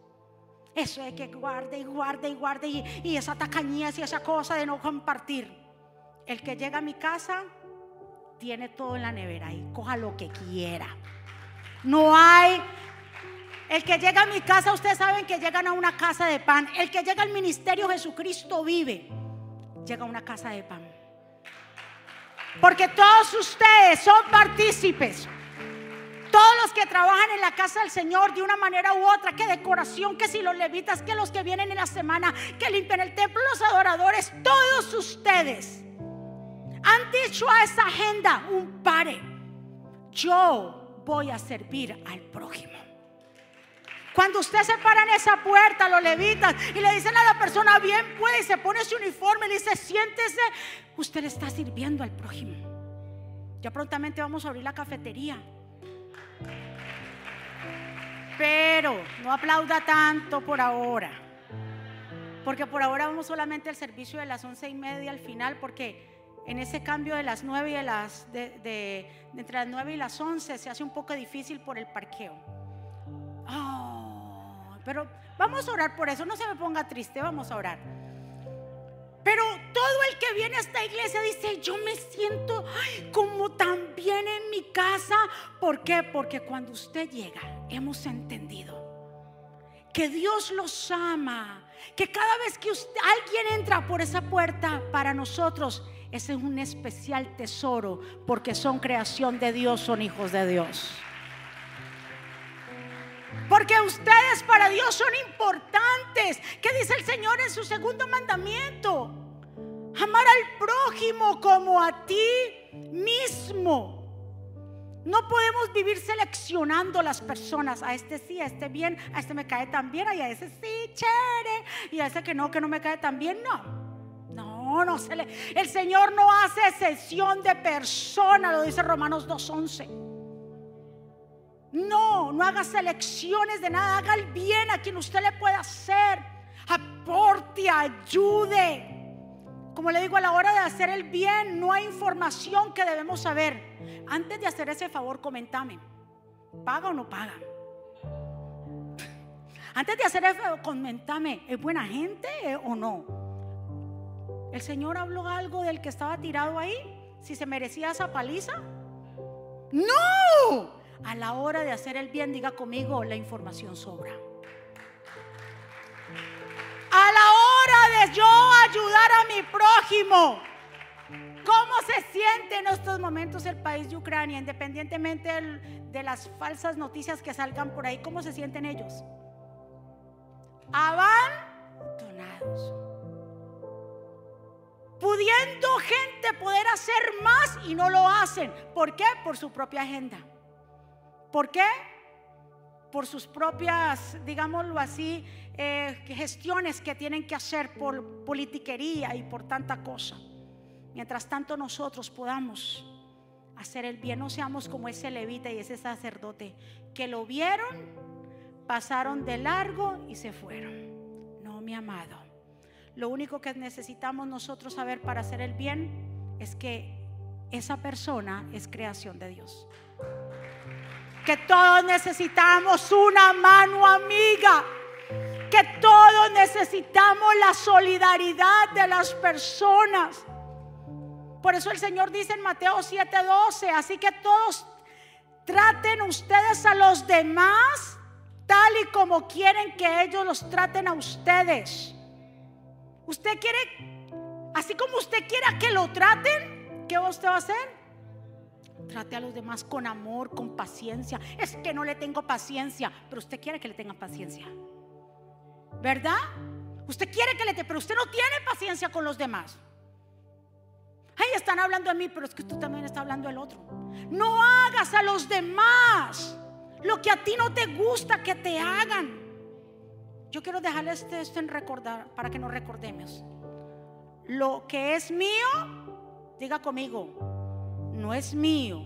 Eso es que guarde y guarde y guarde y, esa tacañez y esa cosa de no compartir. El que llega a mi casa tiene todo en la nevera y coja lo que quiera. No hay. El que llega a mi casa, ustedes saben que llegan a una casa de pan. El que llega al ministerio Jesucristo vive, llega a una casa de pan. Porque todos ustedes son partícipes. Todos los que trabajan en la casa del Señor de una manera u otra, que decoración, que si los levitas, que los que vienen en la semana, que limpian el templo, los adoradores, todos ustedes han dicho a esa agenda un pare. Yo voy a servir al prójimo. Cuando usted se para en esa puerta, los levitas, y le dicen a la persona, bien puede, y se pone su uniforme, y le dice, siéntese, usted le está sirviendo al prójimo. Ya prontamente vamos a abrir la cafetería. Pero no aplauda tanto por ahora. Porque por ahora vamos solamente al servicio de las once y media al final, porque en ese cambio de las nueve y de las de, entre las nueve y las once se hace un poco difícil por el parqueo. Oh, pero vamos a orar por eso, no se me ponga triste, vamos a orar. Pero todo el que viene a esta iglesia dice, yo me siento como tan bien en mi casa. ¿Por qué? Porque cuando usted llega, hemos entendido que Dios los ama, que cada vez que alguien entra por esa puerta para nosotros, ese es un especial tesoro porque son creación de Dios, son hijos de Dios. Porque ustedes para Dios son importantes. ¿Qué dice el Señor en su segundo mandamiento? Amar al prójimo como a ti mismo. No podemos vivir seleccionando las personas. A este sí, a este bien, a este me cae tan bien, y a ese sí, chévere. Y a ese que no, que no me cae tan bien, no. No, no se le, el Señor no hace excepción de persona, lo dice Romanos 2.11. No, no haga selecciones de nada, haga el bien a quien usted le pueda hacer. Aporte, ayude. Como le digo, a la hora de hacer el bien no hay información que debemos saber. Antes de hacer ese favor, comentame. ¿Paga o no paga? Antes de hacer el favor, comentame, ¿es buena gente o no? ¿El Señor habló algo del que estaba tirado ahí? ¿Si se merecía esa paliza? No. A la hora de hacer el bien, diga conmigo, la información sobra. A la hora de yo ayudar a mi prójimo. ¿Cómo se siente en estos momentos el país de Ucrania, independientemente de las falsas noticias que salgan por ahí? ¿Cómo se sienten ellos? Abandonados pudiendo gente poder hacer más y no lo hacen. ¿Por qué? Por su propia agenda. ¿Por qué? Por sus propias, digámoslo así, eh, gestiones que tienen que hacer por politiquería y por tanta cosa. Mientras tanto nosotros podamos hacer el bien, no seamos como ese levita y ese sacerdote que lo vieron, pasaron de largo y se fueron. No, mi amado. Lo único que necesitamos nosotros saber para hacer el bien es que esa persona es creación de Dios. Que todos necesitamos una mano amiga, que todos necesitamos la solidaridad de las personas. Por eso el Señor dice en Mateo 7:12, así que todos traten ustedes a los demás tal y como quieren que ellos los traten a ustedes. Usted quiere, así como usted quiera que lo traten, ¿qué usted va a hacer? Trate a los demás con amor, con paciencia. Es que no le tengo paciencia, pero usted quiere que le tenga paciencia. ¿Verdad? Usted quiere que le tenga, pero usted no tiene paciencia con los demás. Ay, están hablando a mí, pero es que tú también está hablando el otro. No hagas a los demás lo que a ti no te gusta que te hagan. Yo quiero dejarles esto en recordar para que nos recordemos. Lo que es mío, diga conmigo, no es mío.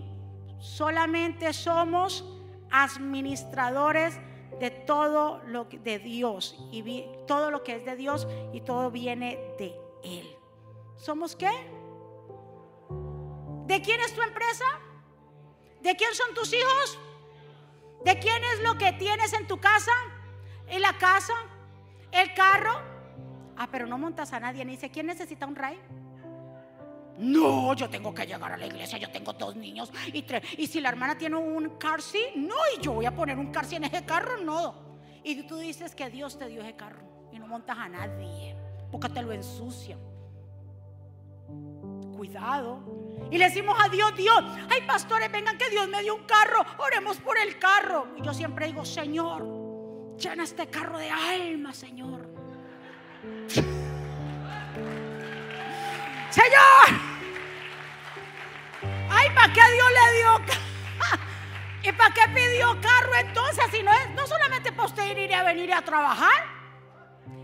Solamente somos administradores de todo lo de Dios y todo lo que es de Dios y todo viene de él. ¿Somos qué? ¿De quién es tu empresa? ¿De quién son tus hijos? ¿De quién es lo que tienes en tu casa? ¿En la casa? ¿El carro? Ah, pero no montas a nadie ni dice, ¿quién necesita un rey? No, yo tengo que llegar a la iglesia, yo tengo dos niños y tres. Y si la hermana tiene un car no, y yo voy a poner un car en ese carro, no. Y tú dices que Dios te dio ese carro y no montas a nadie, porque te lo ensucian. Cuidado. Y le decimos a Dios, Dios, ay pastores, vengan que Dios me dio un carro, oremos por el carro. Y yo siempre digo, Señor, llena este carro de alma, Señor. Señor, ¿para qué Dios le dio ¿Y para qué pidió carro entonces? Si no es, no solamente para usted ir a venir a trabajar.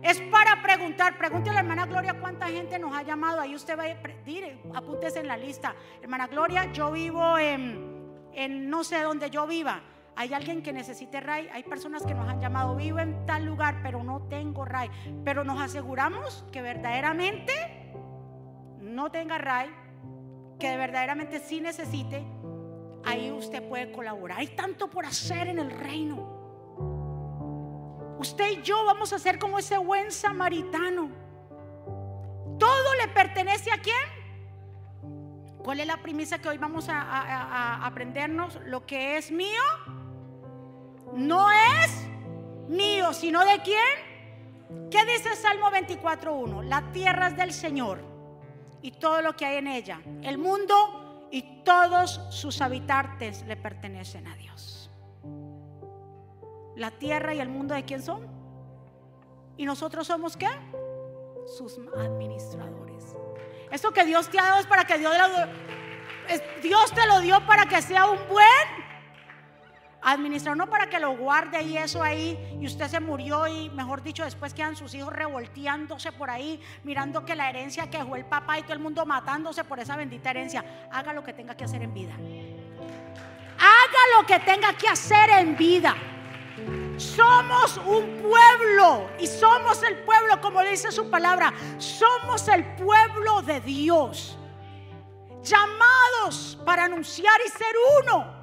Es para preguntar, pregúntele a la hermana Gloria cuánta gente nos ha llamado. Ahí usted va a ir, apúntese en la lista. Hermana Gloria, yo vivo en, no sé dónde yo viva. Hay alguien que necesite RAI. Hay personas que nos han llamado, vivo en tal lugar, pero no tengo RAI. Pero nos aseguramos que verdaderamente no tenga RAI, que verdaderamente sí necesite. Ahí usted puede colaborar. Hay tanto por hacer en el reino. Usted y yo vamos a ser como ese buen samaritano. Todo le pertenece a quién? ¿Cuál es la premisa que hoy vamos a, aprendernos? Lo que es mío no es mío, sino de quién? ¿Qué dice Salmo 24.1? La tierra es del Señor y todo lo que hay en ella. El mundo y todos sus habitantes le pertenecen a Dios la tierra y el mundo de quién son. Y nosotros somos qué? Sus administradores. Eso que Dios te ha dado es para que Dios, Dios te lo dio para que sea un buen administrador, no para que lo guarde y eso ahí y usted se murió y mejor dicho después quedan sus hijos revolteándose por ahí, mirando que la herencia que dejó el papá y todo el mundo matándose por esa bendita herencia. Haga lo que tenga que hacer en vida. Haga lo que tenga que hacer en vida. Somos un pueblo y somos el pueblo, como dice su palabra, somos el pueblo de Dios, llamados para anunciar y ser uno,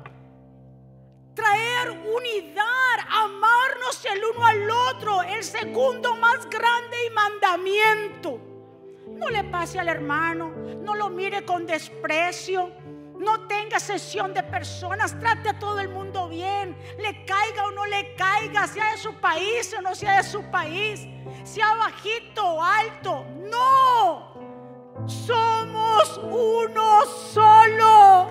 traer unidad, amarnos el uno al otro, el segundo más grande y mandamiento. No le pase al hermano, no lo mire con desprecio. No tenga sesión de personas, trate a todo el mundo bien, le caiga o no le caiga, sea de su país o no sea de su país, sea bajito o alto. No, somos uno solo.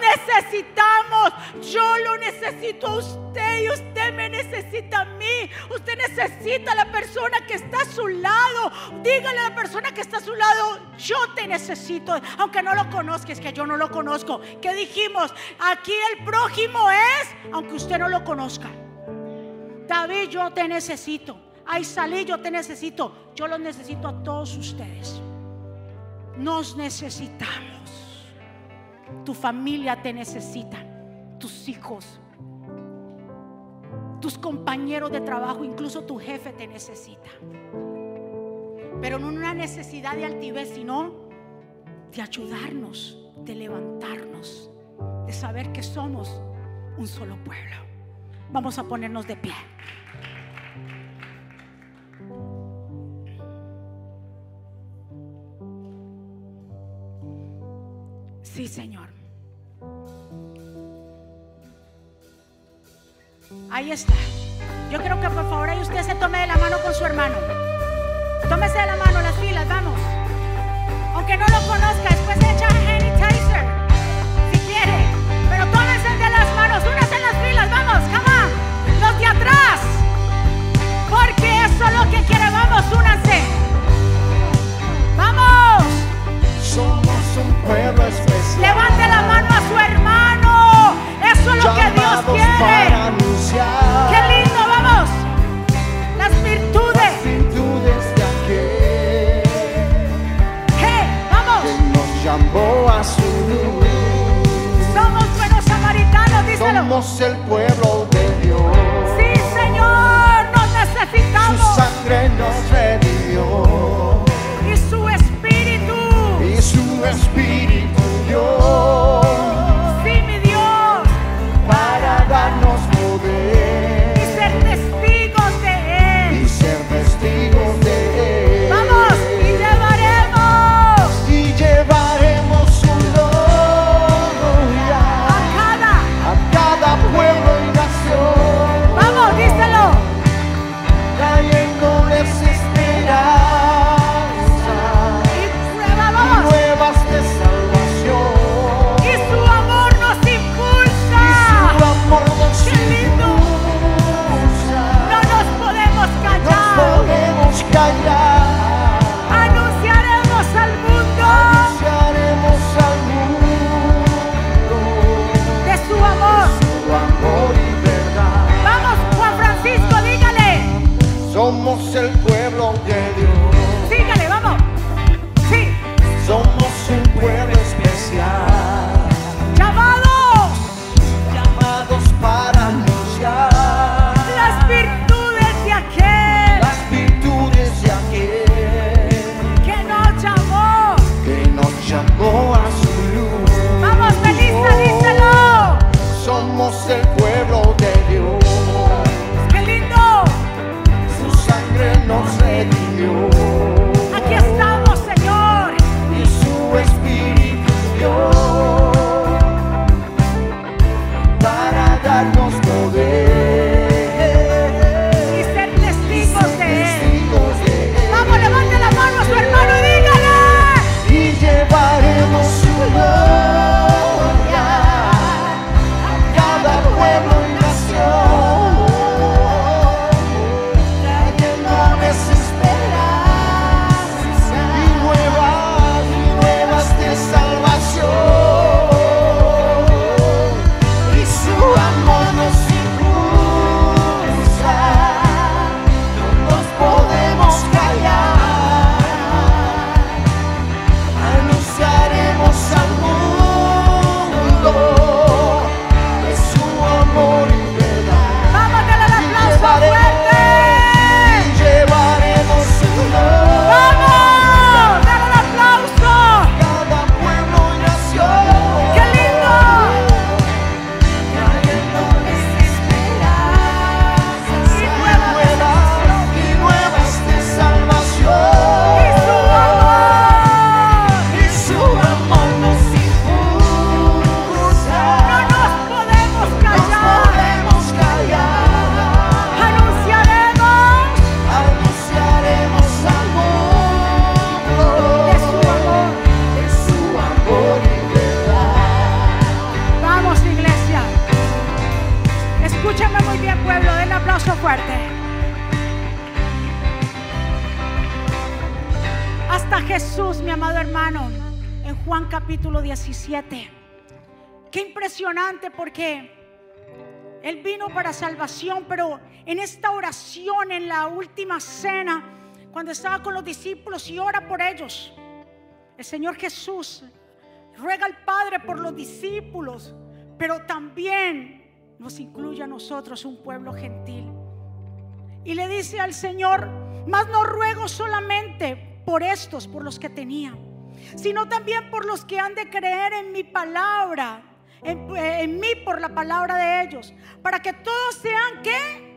Necesitamos. Yo lo necesito a usted y usted me necesita a mí. Usted necesita a la persona que está a su lado. Dígale a la persona que está a su lado, yo te necesito. Aunque no lo conozca, es que yo no lo conozco. ¿Qué dijimos? Aquí el prójimo es, aunque usted no lo conozca. David, yo te necesito. Ay, salí, yo te necesito. Yo los necesito a todos ustedes. Nos necesitamos. Tu familia te necesita, tus hijos, tus compañeros de trabajo, incluso tu jefe te necesita. Pero no una necesidad de altivez, sino de ayudarnos, de levantarnos, de saber que somos un solo pueblo. Vamos a ponernos de pie. Sí, Señor. Ahí está. Yo quiero que por favor ahí usted se tome de la mano con su hermano. Tómese de la mano las filas, vamos. Aunque no lo conozca, después se echa. 17. Qué impresionante porque Él vino para salvación, pero en esta oración, en la última cena, cuando estaba con los discípulos y ora por ellos, el Señor Jesús ruega al Padre por los discípulos, pero también nos incluye a nosotros un pueblo gentil. Y le dice al Señor, mas no ruego solamente por estos, por los que tenía sino también por los que han de creer en mi palabra, en, en mí por la palabra de ellos, para que todos sean que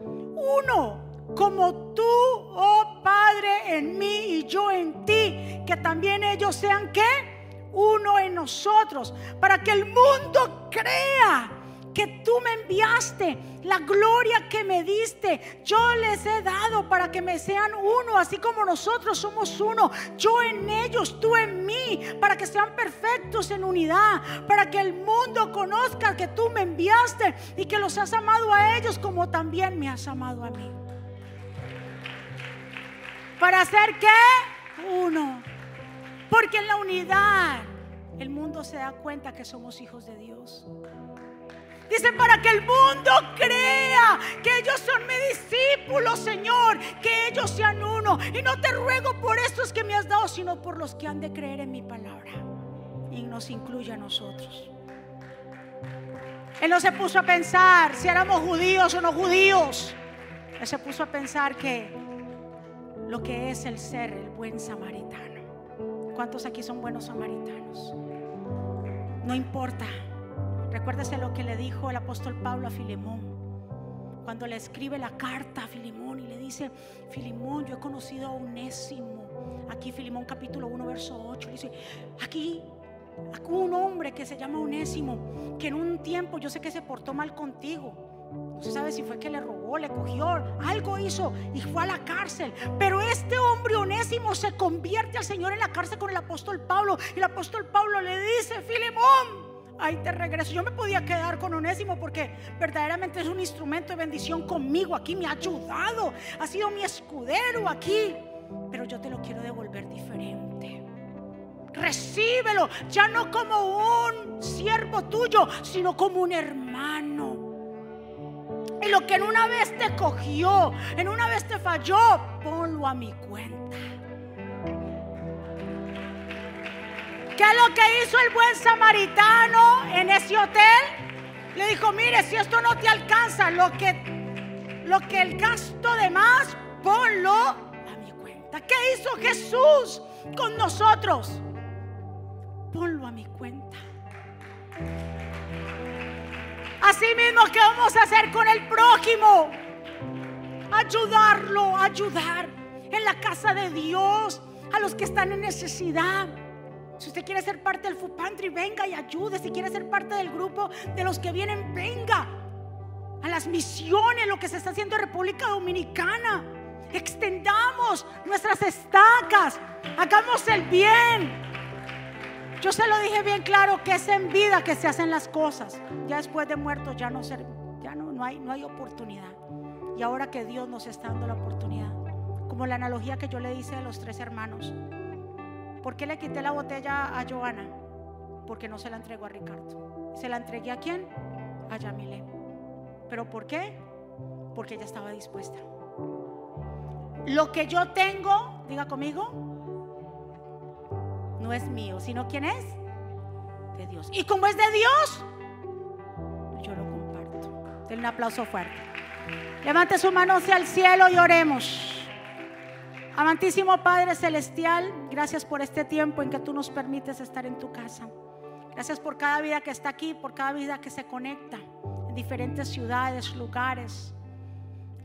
uno, como tú, oh Padre, en mí y yo en ti, que también ellos sean que uno en nosotros, para que el mundo crea que tú me enviaste, la gloria que me diste, yo les he dado para que me sean uno, así como nosotros somos uno, yo en ellos, tú en mí, para que sean perfectos en unidad, para que el mundo conozca que tú me enviaste y que los has amado a ellos como también me has amado a mí. ¿Para hacer qué? Uno. Porque en la unidad el mundo se da cuenta que somos hijos de Dios. Dice, para que el mundo crea que ellos son mis discípulos, Señor, que ellos sean uno. Y no te ruego por estos que me has dado, sino por los que han de creer en mi palabra. Y nos incluye a nosotros. Él no se puso a pensar si éramos judíos o no judíos. Él se puso a pensar que lo que es el ser el buen samaritano. ¿Cuántos aquí son buenos samaritanos? No importa. Recuérdese lo que le dijo el apóstol Pablo a Filemón. Cuando le escribe la carta a Filemón y le dice, Filemón, yo he conocido a Unésimo. Aquí Filemón capítulo 1, verso 8. Dice, aquí, aquí un hombre que se llama Unésimo, que en un tiempo yo sé que se portó mal contigo. No se sabe si fue que le robó, le cogió, algo hizo y fue a la cárcel. Pero este hombre onésimo se convierte al Señor en la cárcel con el apóstol Pablo. Y el apóstol Pablo le dice, Filemón, ahí te regreso. Yo me podía quedar con Onésimo porque verdaderamente es un instrumento de bendición conmigo aquí, me ha ayudado, ha sido mi escudero aquí. Pero yo te lo quiero devolver diferente. Recíbelo, ya no como un siervo tuyo, sino como un hermano. Y lo que en una vez te cogió, en una vez te falló, ponlo a mi cuenta. ¿Qué es lo que hizo el buen samaritano en ese hotel? Le dijo, mire, si esto no te alcanza, lo que, lo que el gasto de más, ponlo a mi cuenta. ¿Qué hizo Jesús con nosotros? Ponlo a mi cuenta. Así mismo, ¿qué vamos a hacer con el prójimo? Ayudarlo, ayudar en la casa de Dios a los que están en necesidad. Usted quiere ser parte del Food Pantry, venga y ayude. Si quiere ser parte del grupo de los que vienen, venga. A las misiones, lo que se está haciendo en República Dominicana. Extendamos nuestras estacas. Hagamos el bien. Yo se lo dije bien claro que es en vida que se hacen las cosas. Ya después de muertos ya no ya no, no hay no hay oportunidad. Y ahora que Dios nos está dando la oportunidad, como la analogía que yo le hice a los tres hermanos. ¿Por qué le quité la botella a Joana? Porque no se la entregó a Ricardo. ¿Se la entregué a quién? A Yamile. ¿Pero por qué? Porque ella estaba dispuesta. Lo que yo tengo, diga conmigo, no es mío, sino quién es? De Dios. Y como es de Dios, yo lo comparto. Denle un aplauso fuerte. Levante su mano hacia el cielo y oremos. Amantísimo Padre Celestial, gracias por este tiempo en que tú nos permites estar en tu casa. Gracias por cada vida que está aquí, por cada vida que se conecta en diferentes ciudades, lugares,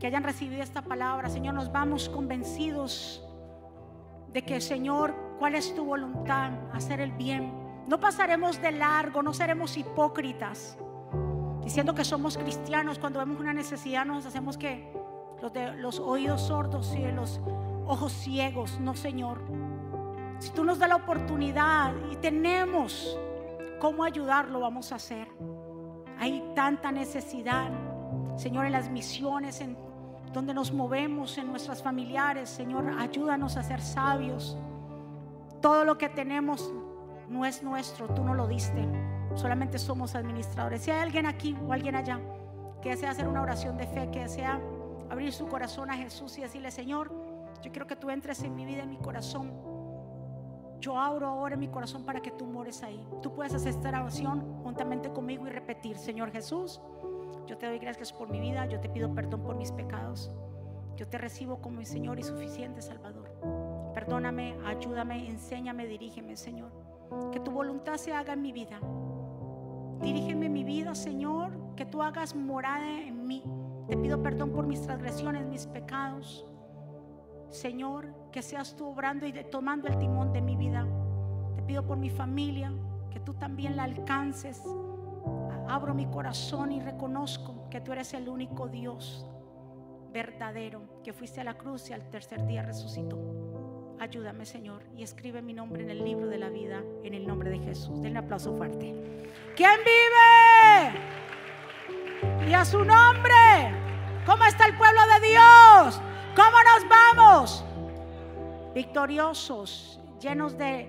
que hayan recibido esta palabra. Señor, nos vamos convencidos de que, Señor, cuál es tu voluntad, hacer el bien. No pasaremos de largo, no seremos hipócritas, diciendo que somos cristianos cuando vemos una necesidad, nos hacemos que los, oídos sordos y los ojos ciegos. No, Señor. Si tú nos das la oportunidad y tenemos cómo ayudarlo, vamos a hacer. Hay tanta necesidad, Señor, en las misiones, en donde nos movemos en nuestras familiares. Señor, ayúdanos a ser sabios. Todo lo que tenemos no es nuestro, tú no lo diste. Solamente somos administradores. Si hay alguien aquí o alguien allá que desea hacer una oración de fe, que desea abrir su corazón a Jesús y decirle, Señor, yo quiero que tú entres en mi vida, en mi corazón. Yo abro ahora mi corazón para que tú mores ahí. Tú puedes hacer esta oración juntamente conmigo y repetir, Señor Jesús, yo te doy gracias por mi vida, yo te pido perdón por mis pecados. Yo te recibo como mi Señor y suficiente Salvador. Perdóname, ayúdame, enséñame, dirígeme, Señor. Que tu voluntad se haga en mi vida. Dirígeme mi vida, Señor, que tú hagas morada en mí. Te pido perdón por mis transgresiones, mis pecados. Señor, que seas tú obrando y tomando el timón de mi vida. Te pido por mi familia, que tú también la alcances. Abro mi corazón y reconozco que tú eres el único Dios verdadero, que fuiste a la cruz y al tercer día resucitó. Ayúdame, Señor, y escribe mi nombre en el libro de la vida, en el nombre de Jesús. Den un aplauso fuerte. ¿Quién vive? Y a su nombre. ¿Cómo está el pueblo de Dios? ¿Cómo nos vamos? Victoriosos, llenos de,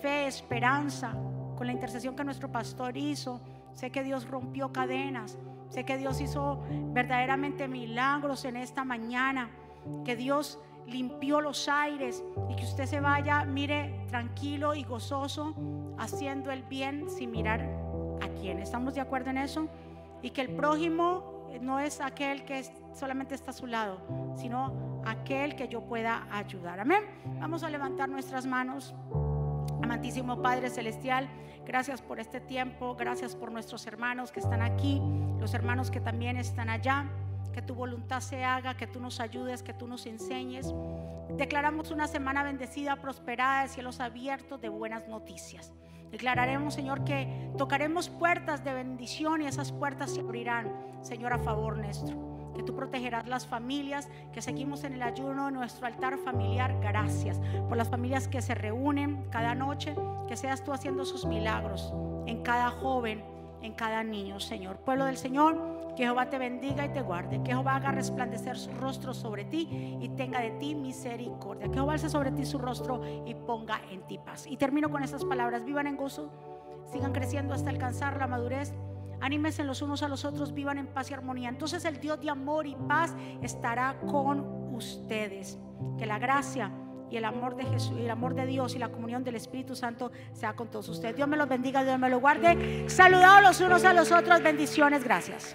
fe, esperanza, con la intercesión que nuestro pastor hizo. Sé que Dios rompió cadenas. Sé que Dios hizo verdaderamente milagros en esta mañana. Que Dios limpió los aires y que usted se vaya, mire, tranquilo y gozoso, haciendo el bien sin mirar a quién. ¿Estamos de acuerdo en eso? Y que el prójimo no es aquel que solamente está a su lado, sino aquel que yo pueda ayudar. Amén. Vamos a levantar nuestras manos. Amantísimo Padre Celestial, gracias por este tiempo, gracias por nuestros hermanos que están aquí, los hermanos que también están allá que tu voluntad se haga, que tú nos ayudes, que tú nos enseñes. Declaramos una semana bendecida, prosperada, de cielos abiertos, de buenas noticias. Declararemos, Señor, que tocaremos puertas de bendición y esas puertas se abrirán, Señor, a favor nuestro que tú protegerás las familias, que seguimos en el ayuno de nuestro altar familiar. Gracias por las familias que se reúnen cada noche, que seas tú haciendo sus milagros en cada joven, en cada niño, Señor. Pueblo del Señor, que Jehová te bendiga y te guarde. Que Jehová haga resplandecer su rostro sobre ti y tenga de ti misericordia. Que Jehová alce sobre ti su rostro y ponga en ti paz. Y termino con estas palabras. Vivan en gozo, sigan creciendo hasta alcanzar la madurez. Anímense los unos a los otros, vivan en paz y armonía. Entonces el Dios de amor y paz estará con ustedes. Que la gracia y el amor de Jesús, el amor de Dios y la comunión del Espíritu Santo sea con todos ustedes. Dios me los bendiga, Dios me los guarde. Saludados los unos a los otros, bendiciones, gracias.